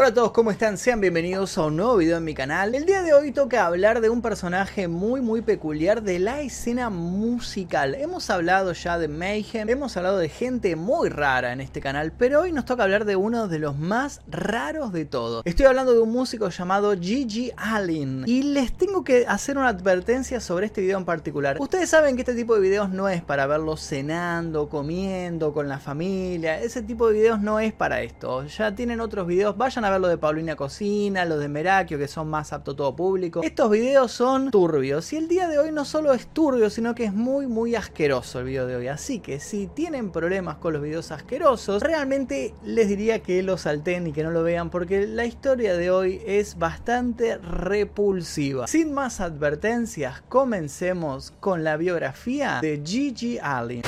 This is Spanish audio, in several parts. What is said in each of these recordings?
Hola a todos, ¿cómo están? Sean bienvenidos a un nuevo video en mi canal. El día de hoy toca hablar de un personaje muy muy peculiar de la escena musical. Hemos hablado ya de Mayhem, hemos hablado de gente muy rara en este canal, pero hoy nos toca hablar de uno de los más raros de todos. Estoy hablando de un músico llamado Gigi Allen y les tengo que hacer una advertencia sobre este video en particular. Ustedes saben que este tipo de videos no es para verlos cenando, comiendo, con la familia. Ese tipo de videos no es para esto. Ya tienen otros videos, vayan a ver lo de Paulina Cocina, lo de Merakio, que son más apto todo público. Estos videos son turbios y el día de hoy no solo es turbio, sino que es muy muy asqueroso el video de hoy. Así que si tienen problemas con los videos asquerosos, realmente les diría que lo salten y que no lo vean porque la historia de hoy es bastante repulsiva. Sin más advertencias, comencemos con la biografía de Gigi Allen.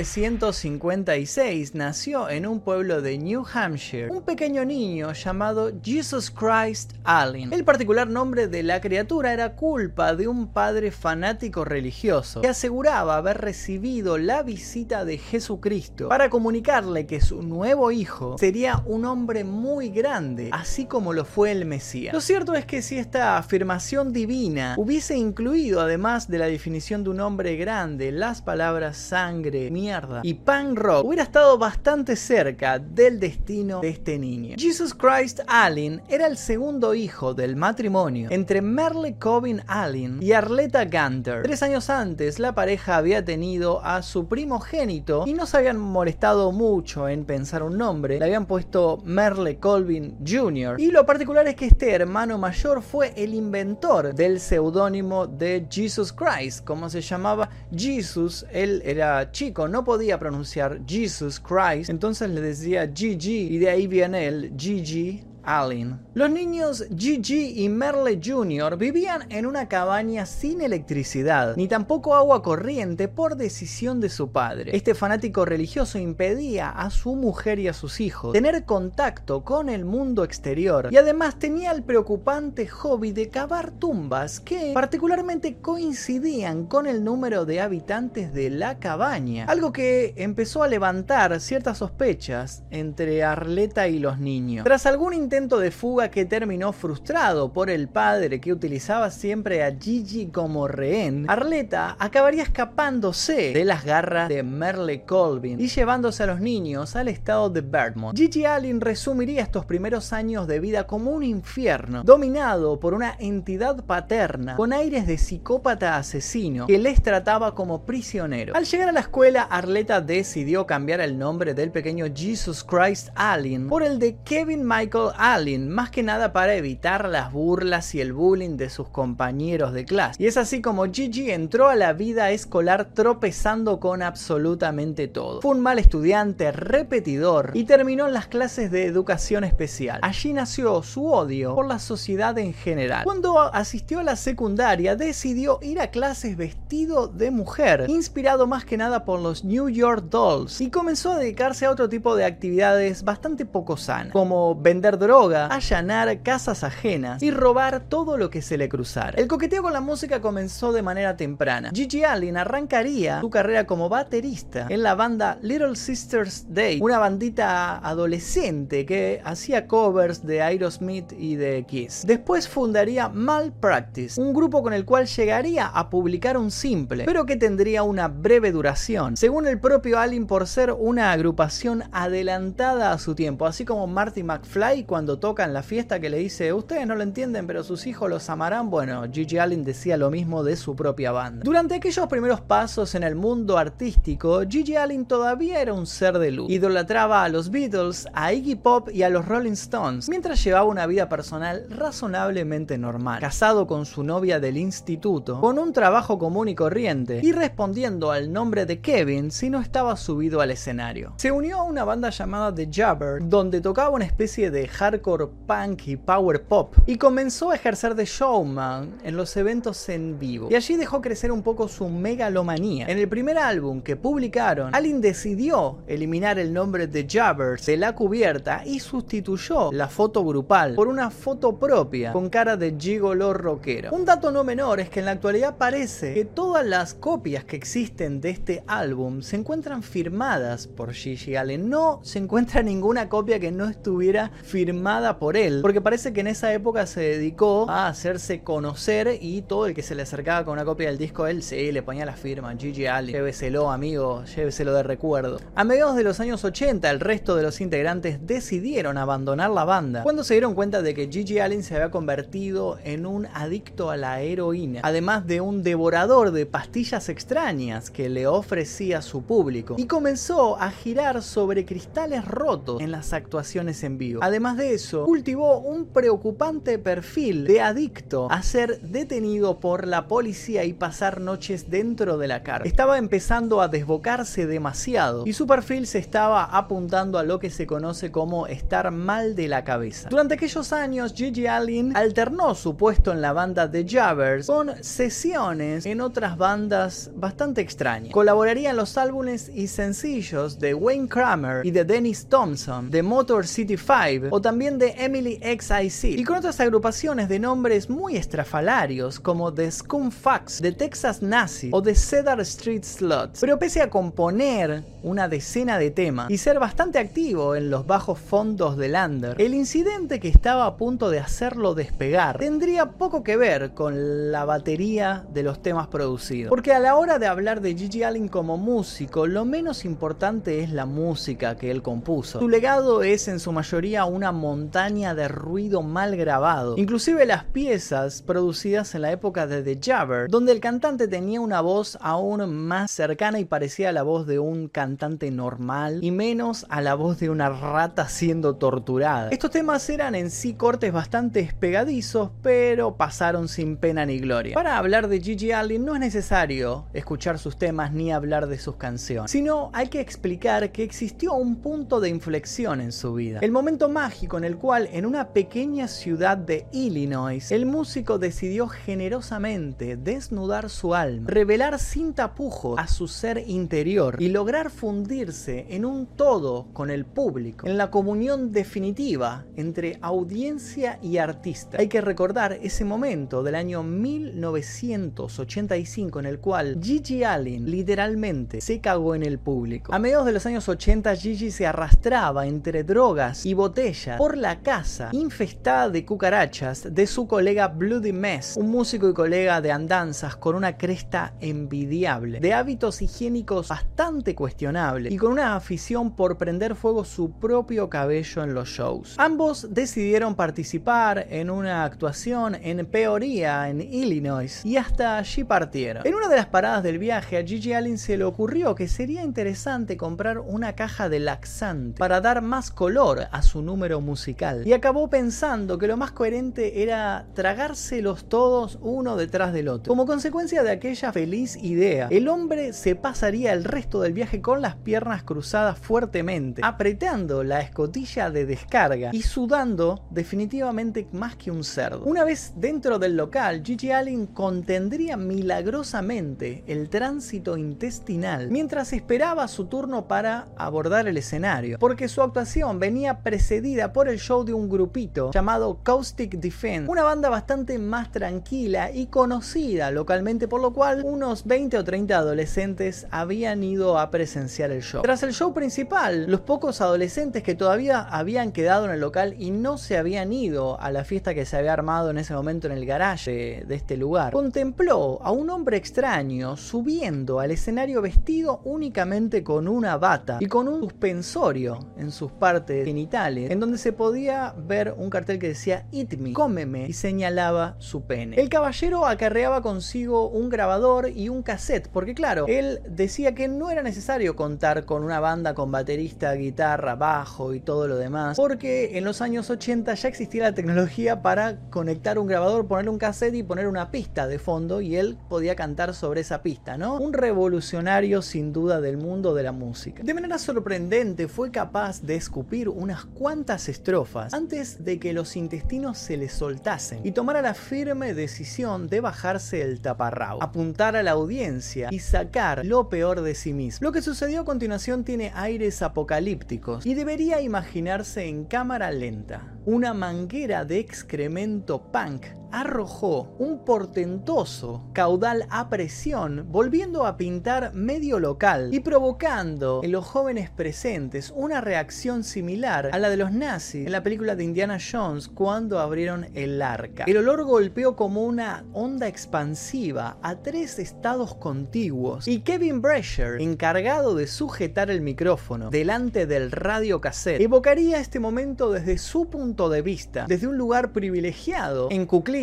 1956 nació en un pueblo de New Hampshire un pequeño niño llamado Jesus Christ Allen. El particular nombre de la criatura era culpa de un padre fanático religioso que aseguraba haber recibido la visita de Jesucristo para comunicarle que su nuevo hijo sería un hombre muy grande, así como lo fue el Mesías. Lo cierto es que si esta afirmación divina hubiese incluido, además de la definición de un hombre grande, las palabras sangre, mierda y punk rock hubiera estado bastante cerca del destino de este niño. Jesus Christ Allen era el segundo hijo del matrimonio entre Merle Cobin Allen y Arleta Gunter. Tres años antes la pareja había tenido a su primogénito y no se habían molestado mucho en pensar un nombre, le habían puesto Merle Colvin Jr. Y lo particular es que este hermano mayor fue el inventor del seudónimo de Jesus Christ, como se llamaba Jesus, él era chico, no podía pronunciar Jesus Christ, entonces le decía Gigi y de ahí viene el Gigi Allen. Los niños Gigi y Merle Jr. vivían en una cabaña sin electricidad, ni tampoco agua corriente por decisión de su padre. Este fanático religioso impedía a su mujer y a sus hijos tener contacto con el mundo exterior y además tenía el preocupante hobby de cavar tumbas que particularmente coincidían con el número de habitantes de la cabaña, algo que empezó a levantar ciertas sospechas entre Arleta y los niños. Tras algún intento de fuga que terminó frustrado por el padre que utilizaba siempre a Gigi como rehén, Arleta acabaría escapándose de las garras de Merle Colvin y llevándose a los niños al estado de Vermont. Gigi Allen resumiría estos primeros años de vida como un infierno, dominado por una entidad paterna con aires de psicópata asesino que les trataba como prisioneros. Al llegar a la escuela, Arleta decidió cambiar el nombre del pequeño Jesus Christ Allen por el de Kevin Michael Allen, más que nada para evitar las burlas y el bullying de sus compañeros de clase. Y es así como Gigi entró a la vida escolar tropezando con absolutamente todo. Fue un mal estudiante, repetidor y terminó en las clases de educación especial. Allí nació su odio por la sociedad en general. Cuando asistió a la secundaria decidió ir a clases vestido de mujer, inspirado más que nada por los New York Dolls y comenzó a dedicarse a otro tipo de actividades bastante poco sanas, como vender droga, allanar casas ajenas y robar todo lo que se le cruzara. El coqueteo con la música comenzó de manera temprana. Gigi Allen arrancaría su carrera como baterista en la banda Little Sisters Day, una bandita adolescente que hacía covers de Aerosmith y de Kiss. Después fundaría Malpractice, un grupo con el cual llegaría a publicar un simple, pero que tendría una breve duración, según el propio Allen por ser una agrupación adelantada a su tiempo, así como Marty McFly cuando toca en la fiesta que le dice, ustedes no lo entienden, pero sus hijos los amarán. Bueno, Gigi Allen decía lo mismo de su propia banda. Durante aquellos primeros pasos en el mundo artístico, Gigi Allen todavía era un ser de luz. Idolatraba a los Beatles, a Iggy Pop y a los Rolling Stones, mientras llevaba una vida personal razonablemente normal, casado con su novia del instituto, con un trabajo común y corriente, y respondiendo al nombre de Kevin si no estaba subido al escenario. Se unió a una banda llamada The Jabber, donde tocaba una especie de hard hardcore punk y power pop y comenzó a ejercer de showman en los eventos en vivo. Y allí dejó crecer un poco su megalomanía. En el primer álbum que publicaron, Allen decidió eliminar el nombre de Jabbers de la cubierta y sustituyó la foto grupal por una foto propia con cara de gigolo rockero. Un dato no menor es que en la actualidad parece que todas las copias que existen de este álbum se encuentran firmadas por Gigi Allen. No se encuentra ninguna copia que no estuviera firmada por él, porque parece que en esa época se dedicó a hacerse conocer y todo el que se le acercaba con una copia del disco él sí le ponía la firma Gigi Allen, lléveselo amigo, lléveselo de recuerdo. A mediados de los años 80 el resto de los integrantes decidieron abandonar la banda cuando se dieron cuenta de que Gigi Allen se había convertido en un adicto a la heroína, además de un devorador de pastillas extrañas que le ofrecía su público y comenzó a girar sobre cristales rotos en las actuaciones en vivo. Además de eso, cultivó un preocupante perfil de adicto a ser detenido por la policía y pasar noches dentro de la cárcel. Estaba empezando a desbocarse demasiado y su perfil se estaba apuntando a lo que se conoce como estar mal de la cabeza. Durante aquellos años, Gigi Allen alternó su puesto en la banda The Jabbers con sesiones en otras bandas bastante extrañas. Colaboraría en los álbumes y sencillos de Wayne Kramer y de Dennis Thompson, de Motor City 5 o también de Emily XIC y con otras agrupaciones de nombres muy estrafalarios como The Scum Fax, The Texas Nazi o The Cedar Street Sluts. Pero pese a componer una decena de temas y ser bastante activo en los bajos fondos del under, el incidente que estaba a punto de hacerlo despegar tendría poco que ver con la batería de los temas producidos. Porque a la hora de hablar de Gigi Allen como músico, lo menos importante es la música que él compuso. Su legado es en su mayoría una montaña de ruido mal grabado. Inclusive las piezas producidas en la época de The Jabber, donde el cantante tenía una voz aún más cercana y parecía a la voz de un cantante normal y menos a la voz de una rata siendo torturada. Estos temas eran en sí cortes bastante pegadizos, pero pasaron sin pena ni gloria. Para hablar de Gigi Allen no es necesario escuchar sus temas ni hablar de sus canciones, sino hay que explicar que existió un punto de inflexión en su vida. El momento mágico en el cual en una pequeña ciudad de Illinois, el músico decidió generosamente desnudar su alma, revelar sin tapujos a su ser interior y lograr fundirse en un todo con el público, en la comunión definitiva entre audiencia y artista. Hay que recordar ese momento del año 1985 en el cual Gigi Allen literalmente se cagó en el público. A mediados de los años 80 Gigi se arrastraba entre drogas y botellas por la casa infestada de cucarachas de su colega Bloody Mess, un músico y colega de andanzas con una cresta envidiable, de hábitos higiénicos bastante cuestionables y con una afición por prender fuego su propio cabello en los shows. Ambos decidieron participar en una actuación en Peoria, en Illinois, y hasta allí partieron. En una de las paradas del viaje a Gigi Allen se le ocurrió que sería interesante comprar una caja de laxante para dar más color a su número musical y acabó pensando que lo más coherente era tragárselos todos uno detrás del otro. Como consecuencia de aquella feliz idea, el hombre se pasaría el resto del viaje con las piernas cruzadas fuertemente, apretando la escotilla de descarga y sudando definitivamente más que un cerdo. Una vez dentro del local, Gigi Allen contendría milagrosamente el tránsito intestinal mientras esperaba su turno para abordar el escenario, porque su actuación venía precedida por el show de un grupito llamado Caustic Defense, una banda bastante más tranquila y conocida localmente, por lo cual unos 20 o 30 adolescentes habían ido a presenciar el show. Tras el show principal, los pocos adolescentes que todavía habían quedado en el local y no se habían ido a la fiesta que se había armado en ese momento en el garage de, este lugar, contempló a un hombre extraño subiendo al escenario vestido únicamente con una bata y con un suspensorio en sus partes genitales, en donde se podía ver un cartel que decía Eat me, cómeme, y señalaba su pene. El caballero acarreaba consigo un grabador y un cassette, porque claro, él decía que no era necesario contar con una banda con baterista, guitarra, bajo y todo lo demás, porque en los años 80 ya existía la tecnología para conectar un grabador, ponerle un cassette y poner una pista de fondo y él podía cantar sobre esa pista, ¿no? Un revolucionario sin duda del mundo de la música. De manera sorprendente fue capaz de escupir unas cuantas antes de que los intestinos se le soltasen y tomara la firme decisión de bajarse el taparrabo, apuntar a la audiencia y sacar lo peor de sí mismo. Lo que sucedió a continuación tiene aires apocalípticos y debería imaginarse en cámara lenta. Una manguera de excremento punk arrojó un portentoso caudal a presión, volviendo a pintar medio local y provocando en los jóvenes presentes una reacción similar a la de los nazis en la película de Indiana Jones cuando abrieron el arca. El olor golpeó como una onda expansiva a tres estados contiguos y Kevin Brescher, encargado de sujetar el micrófono delante del radio cassette, evocaría este momento desde su punto de vista, desde un lugar privilegiado en Cuclí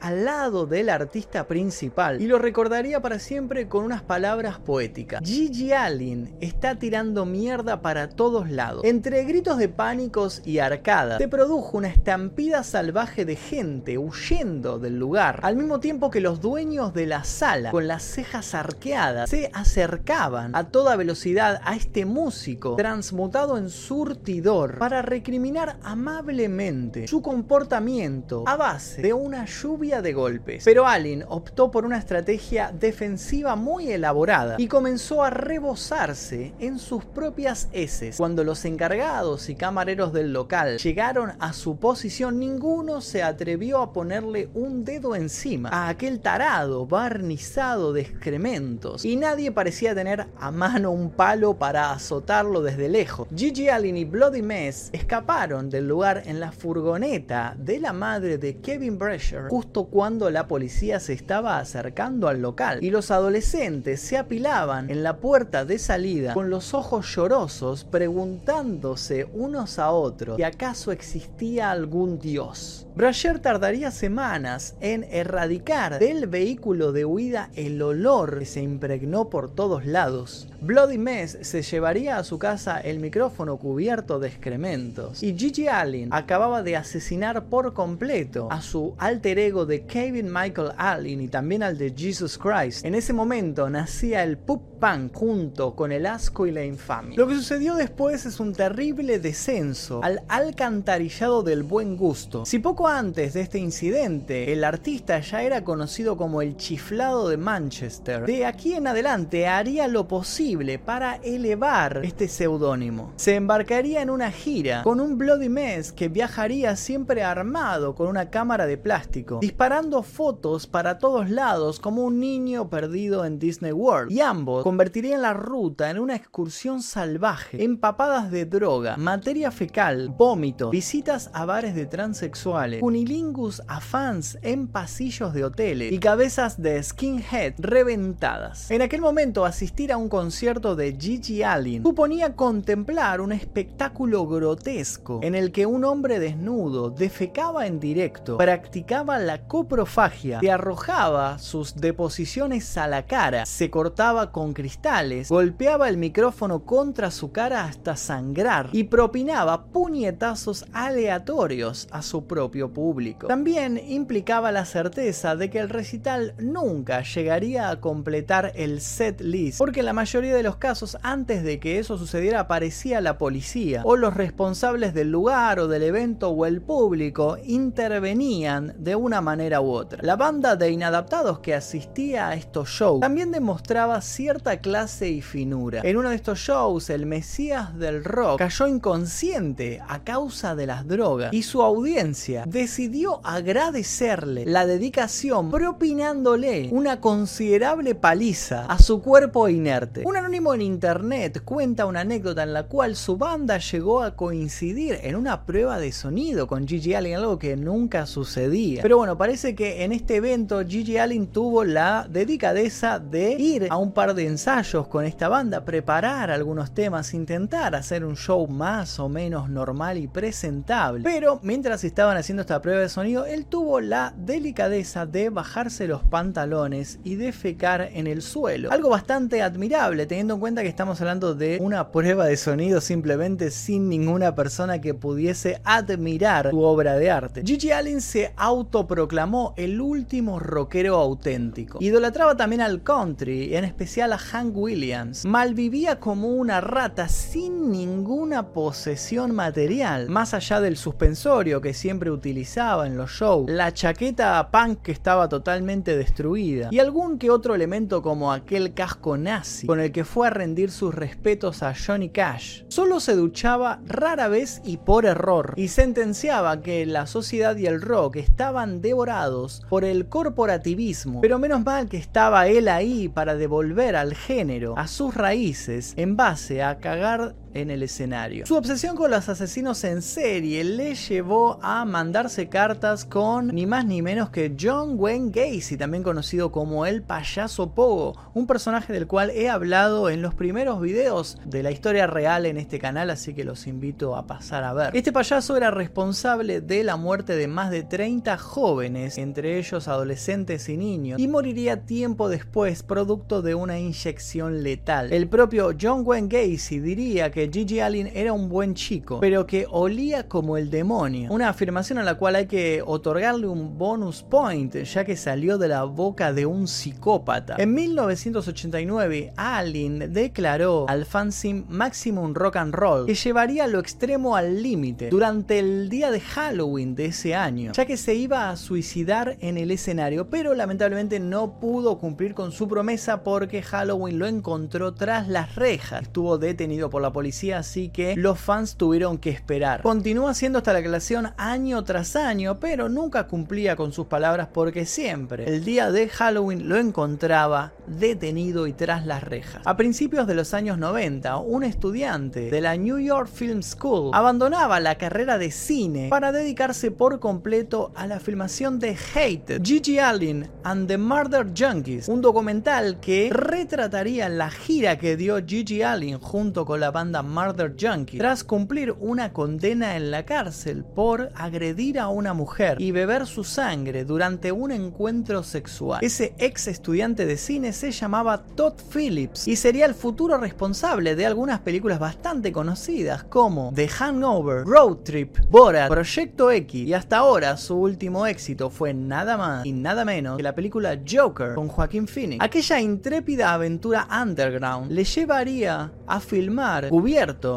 al lado del artista principal y lo recordaría para siempre con unas palabras poéticas. Gigi Allen está tirando mierda para todos lados. Entre gritos de pánicos y arcadas se produjo una estampida salvaje de gente huyendo del lugar, al mismo tiempo que los dueños de la sala, con las cejas arqueadas, se acercaban a toda velocidad a este músico transmutado en surtidor para recriminar amablemente su comportamiento a base de una lluvia de golpes. Pero Allen optó por una estrategia defensiva muy elaborada y comenzó a rebosarse en sus propias heces. Cuando los encargados y camareros del local llegaron a su posición, ninguno se atrevió a ponerle un dedo encima a aquel tarado barnizado de excrementos y nadie parecía tener a mano un palo para azotarlo desde lejos. Gigi Allen y Bloody Mess escaparon del lugar en la furgoneta de la madre de Kevin Brescher justo cuando la policía se estaba acercando al local y los adolescentes se apilaban en la puerta de salida con los ojos llorosos preguntándose unos a otros si acaso existía algún dios. Brasher tardaría semanas en erradicar del vehículo de huida el olor que se impregnó por todos lados. Bloody Mess se llevaría a su casa el micrófono cubierto de excrementos y Gigi Allen acababa de asesinar por completo a su alter ego de Kevin Michael Allen y también al de Jesus Christ. En ese momento nacía el pup punk junto con el asco y la infamia. Lo que sucedió después es un terrible descenso al alcantarillado del buen gusto. Si poco antes de este incidente el artista ya era conocido como el chiflado de Manchester, de aquí en adelante haría lo posible para elevar este seudónimo. Se embarcaría en una gira con un Bloody Mess que viajaría siempre armado con una cámara de plástico, disparando fotos para todos lados como un niño perdido en Disney World. Y ambos convertirían la ruta en una excursión salvaje, empapadas de droga, materia fecal, vómito, visitas a bares de transexuales, unilingus a fans en pasillos de hoteles y cabezas de skinhead reventadas. En aquel momento asistir a un concierto de Gigi Allen suponía contemplar un espectáculo grotesco en el que un hombre desnudo defecaba en directo, practicaba la coprofagia, se arrojaba sus deposiciones a la cara, se cortaba con cristales, golpeaba el micrófono contra su cara hasta sangrar y propinaba puñetazos aleatorios a su propio público. También implicaba la certeza de que el recital nunca llegaría a completar el set list, porque la mayoría de los casos antes de que eso sucediera aparecía la policía o los responsables del lugar o del evento o el público intervenían de una manera u otra. La banda de inadaptados que asistía a estos shows también demostraba cierta clase y finura. En uno de estos shows, el Mesías del rock cayó inconsciente a causa de las drogas y su audiencia decidió agradecerle la dedicación propinándole una considerable paliza a su cuerpo inerte. Un anónimo en internet cuenta una anécdota en la cual su banda llegó a coincidir en una prueba de sonido con Gigi Allen, algo que nunca sucedía. Pero bueno, parece que en este evento Gigi Allen tuvo la dedicadeza de ir a un par de ensayos con esta banda, preparar algunos temas, intentar hacer un show más o menos normal y presentable. Pero mientras estaban haciendo esta prueba de sonido, él tuvo la delicadeza de bajarse los pantalones y defecar en el suelo. Algo bastante admirable teniendo en cuenta que estamos hablando de una prueba de sonido simplemente sin ninguna persona que pudiese admirar su obra de arte. Gigi Allen se autoproclamó el último rockero auténtico. Idolatraba también al country, en especial a Hank Williams. Malvivía como una rata sin ninguna posesión material, más allá del suspensorio que siempre utilizaba en los shows, la chaqueta punk que estaba totalmente destruida y algún que otro elemento como aquel casco nazi con el que fue a rendir sus respetos a Johnny Cash. Solo se duchaba rara vez y por error y sentenciaba que la sociedad y el rock estaban devorados por el corporativismo, pero menos mal que estaba él ahí para devolver al género a sus raíces en base a cagar en el escenario. Su obsesión con los asesinos en serie le llevó a mandarse cartas con ni más ni menos que John Wayne Gacy, también conocido como el payaso Pogo, un personaje del cual he hablado en los primeros videos de la historia real en este canal, así que los invito a pasar a ver. Este payaso era responsable de la muerte de más de 30 jóvenes, entre ellos adolescentes y niños, y moriría tiempo después producto de una inyección letal. El propio John Wayne Gacy diría que Gigi Allen era un buen chico, pero que olía como el demonio. Una afirmación a la cual hay que otorgarle un bonus point, ya que salió de la boca de un psicópata. En 1989, Allen declaró al fanzine Maximum Rock and Roll que llevaría lo extremo al límite durante el día de Halloween de ese año, ya que se iba a suicidar en el escenario, pero lamentablemente no pudo cumplir con su promesa porque Halloween lo encontró tras las rejas. Estuvo detenido por la policía así que los fans tuvieron que esperar. Continúa haciendo esta declaración año tras año, pero nunca cumplía con sus palabras porque siempre, el día de Halloween, lo encontraba detenido y tras las rejas. A principios de los años 90, un estudiante de la New York Film School abandonaba la carrera de cine para dedicarse por completo a la filmación de Hate, Gigi Allen and the Murder Junkies, un documental que retrataría la gira que dio Gigi Allen junto con la banda Murder Junkie tras cumplir una condena en la cárcel por agredir a una mujer y beber su sangre durante un encuentro sexual. Ese ex estudiante de cine se llamaba Todd Phillips y sería el futuro responsable de algunas películas bastante conocidas como The Hangover, Road Trip, Borat, Proyecto X y hasta ahora su último éxito fue nada más y nada menos que la película Joker con Joaquín Phoenix. Aquella intrépida aventura underground le llevaría a filmar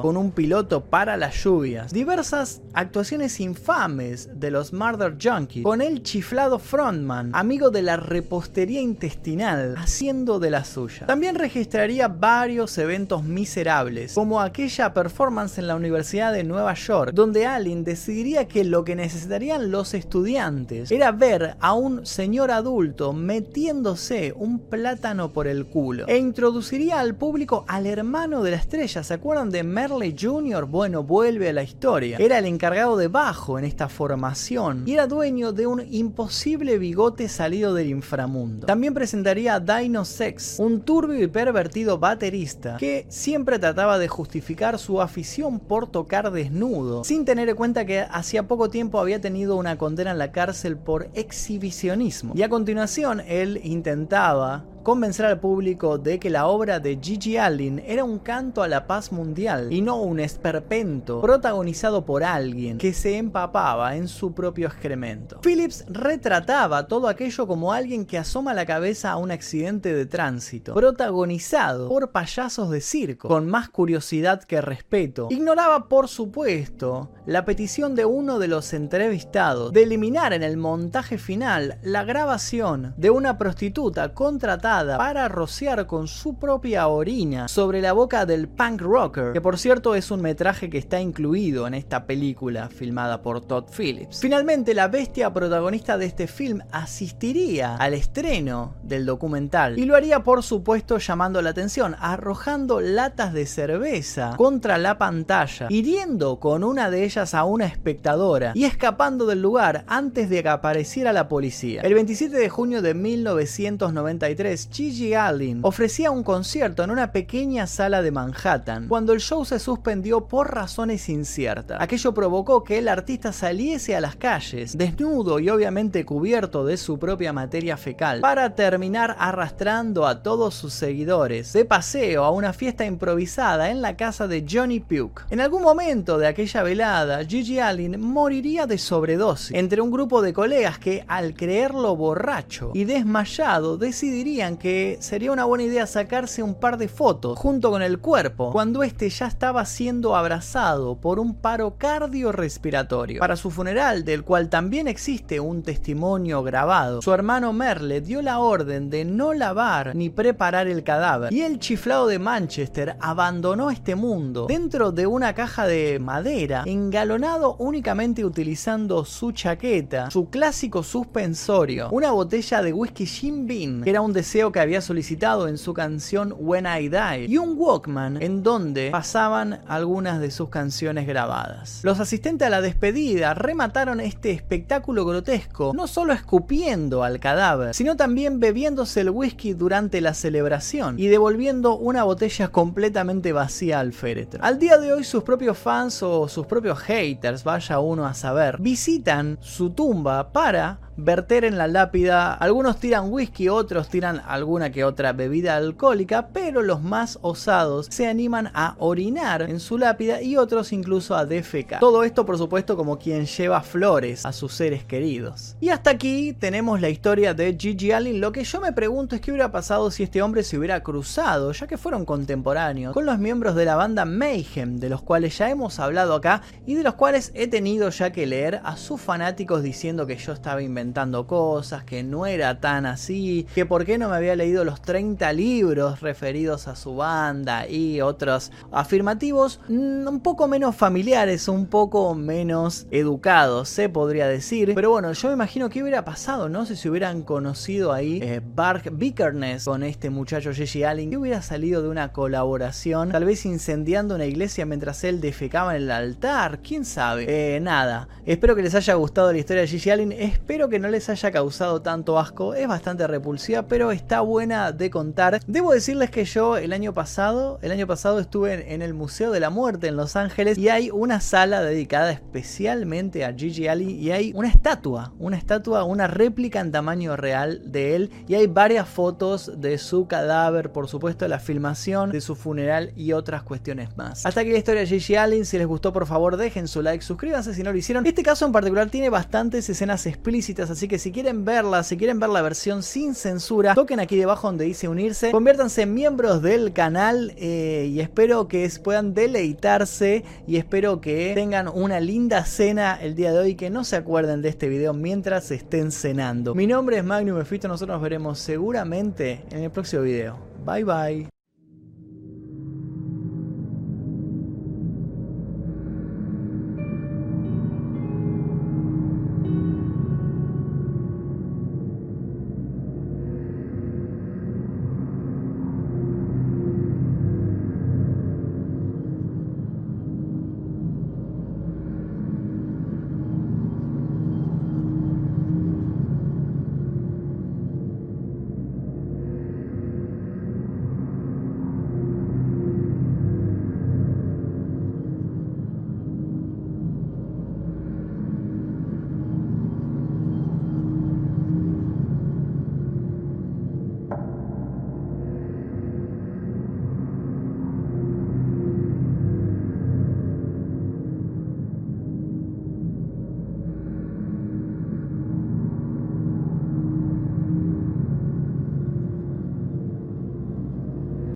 con un piloto para las lluvias, diversas actuaciones infames de los Murder Junkies, con el chiflado frontman, amigo de la repostería intestinal, haciendo de la suya. También registraría varios eventos miserables, como aquella performance en la Universidad de Nueva York, donde Allen decidiría que lo que necesitarían los estudiantes era ver a un señor adulto metiéndose un plátano por el culo, e introduciría al público al hermano de la estrella, ¿se acuerdan? De Merle Jr., bueno, vuelve a la historia. Era el encargado de bajo en esta formación y era dueño de un imposible bigote salido del inframundo. También presentaría a Dino Sex, un turbio y pervertido baterista que siempre trataba de justificar su afición por tocar desnudo, sin tener en cuenta que hacía poco tiempo había tenido una condena en la cárcel por exhibicionismo. Y a continuación él intentaba convencer al público de que la obra de Gigi Allen era un canto a la paz mundial y no un esperpento protagonizado por alguien que se empapaba en su propio excremento. Phillips retrataba todo aquello como alguien que asoma la cabeza a un accidente de tránsito, protagonizado por payasos de circo, con más curiosidad que respeto. Ignoraba, por supuesto, la petición de uno de los entrevistados de eliminar en el montaje final la grabación de una prostituta contratada para rociar con su propia orina sobre la boca del punk rocker, que por cierto es un metraje que está incluido en esta película filmada por Todd Phillips. Finalmente, la bestia protagonista de este film asistiría al estreno del documental y lo haría por supuesto llamando la atención, arrojando latas de cerveza contra la pantalla, hiriendo con una de ellas a una espectadora y escapando del lugar antes de que apareciera la policía. El 27 de junio de 1993 Gigi Allen ofrecía un concierto en una pequeña sala de Manhattan cuando el show se suspendió por razones inciertas. Aquello provocó que el artista saliese a las calles, desnudo y obviamente cubierto de su propia materia fecal, para terminar arrastrando a todos sus seguidores de paseo a una fiesta improvisada en la casa de Johnny Puke. En algún momento de aquella velada, Gigi Allen moriría de sobredosis entre un grupo de colegas que, al creerlo borracho y desmayado, decidirían que sería una buena idea sacarse un par de fotos junto con el cuerpo cuando este ya estaba siendo abrazado por un paro cardiorrespiratorio. Para su funeral, del cual también existe un testimonio grabado, su hermano Merle dio la orden de no lavar ni preparar el cadáver y el chiflado de Manchester abandonó este mundo dentro de una caja de madera engalonado únicamente utilizando su chaqueta, su clásico suspensorio, una botella de whisky Jim Beam, que era un deseo que había solicitado en su canción When I Die, y un Walkman en donde pasaban algunas de sus canciones grabadas. Los asistentes a la despedida remataron este espectáculo grotesco, no solo escupiendo al cadáver, sino también bebiéndose el whisky durante la celebración y devolviendo una botella completamente vacía al féretro. Al día de hoy sus propios fans o sus propios haters, vaya uno a saber, visitan su tumba para verter en la lápida. Algunos tiran whisky, otros tiran alguna que otra bebida alcohólica, pero los más osados se animan a orinar en su lápida y otros incluso a defecar. Todo esto, por supuesto, como quien lleva flores a sus seres queridos. Y hasta aquí tenemos la historia de Gigi Allen. Lo que yo me pregunto es qué hubiera pasado si este hombre se hubiera cruzado, ya que fueron contemporáneos, con los miembros de la banda Mayhem, de los cuales ya hemos hablado acá y de los cuales he tenido ya que leer a sus fanáticos diciendo que yo estaba inventando inventando cosas, que no era tan así, que por qué no me había leído los 30 libros referidos a su banda y otros afirmativos mm, un poco menos familiares, un poco menos educados, se podría decir. Pero bueno, yo me imagino que hubiera pasado, no sé si hubieran conocido ahí eh, Bark Bickerness con este muchacho Gigi Allen, que hubiera salido de una colaboración, tal vez incendiando una iglesia mientras él defecaba en el altar, quién sabe. Eh, nada, espero que les haya gustado la historia de Gigi Allen, espero que que no les haya causado tanto asco, es bastante repulsiva, pero está buena de contar. Debo decirles que yo el año pasado, el año pasado estuve en, el Museo de la Muerte en Los Ángeles y hay una sala dedicada especialmente a Gigi Ali y hay una estatua, una estatua, una réplica en tamaño real de él y hay varias fotos de su cadáver, por supuesto la filmación de su funeral y otras cuestiones más. Hasta aquí la historia de Gigi Allen, si les gustó por favor dejen su like, suscríbanse si no lo hicieron. Este caso en particular tiene bastantes escenas explícitas así que si quieren verla, si quieren ver la versión sin censura, toquen aquí debajo donde dice unirse, conviértanse en miembros del canal eh, y espero que puedan deleitarse y espero que tengan una linda cena el día de hoy, que no se acuerden de este video mientras estén cenando. Mi nombre es Magnum Mephisto, nosotros nos veremos seguramente en el próximo video. Bye bye.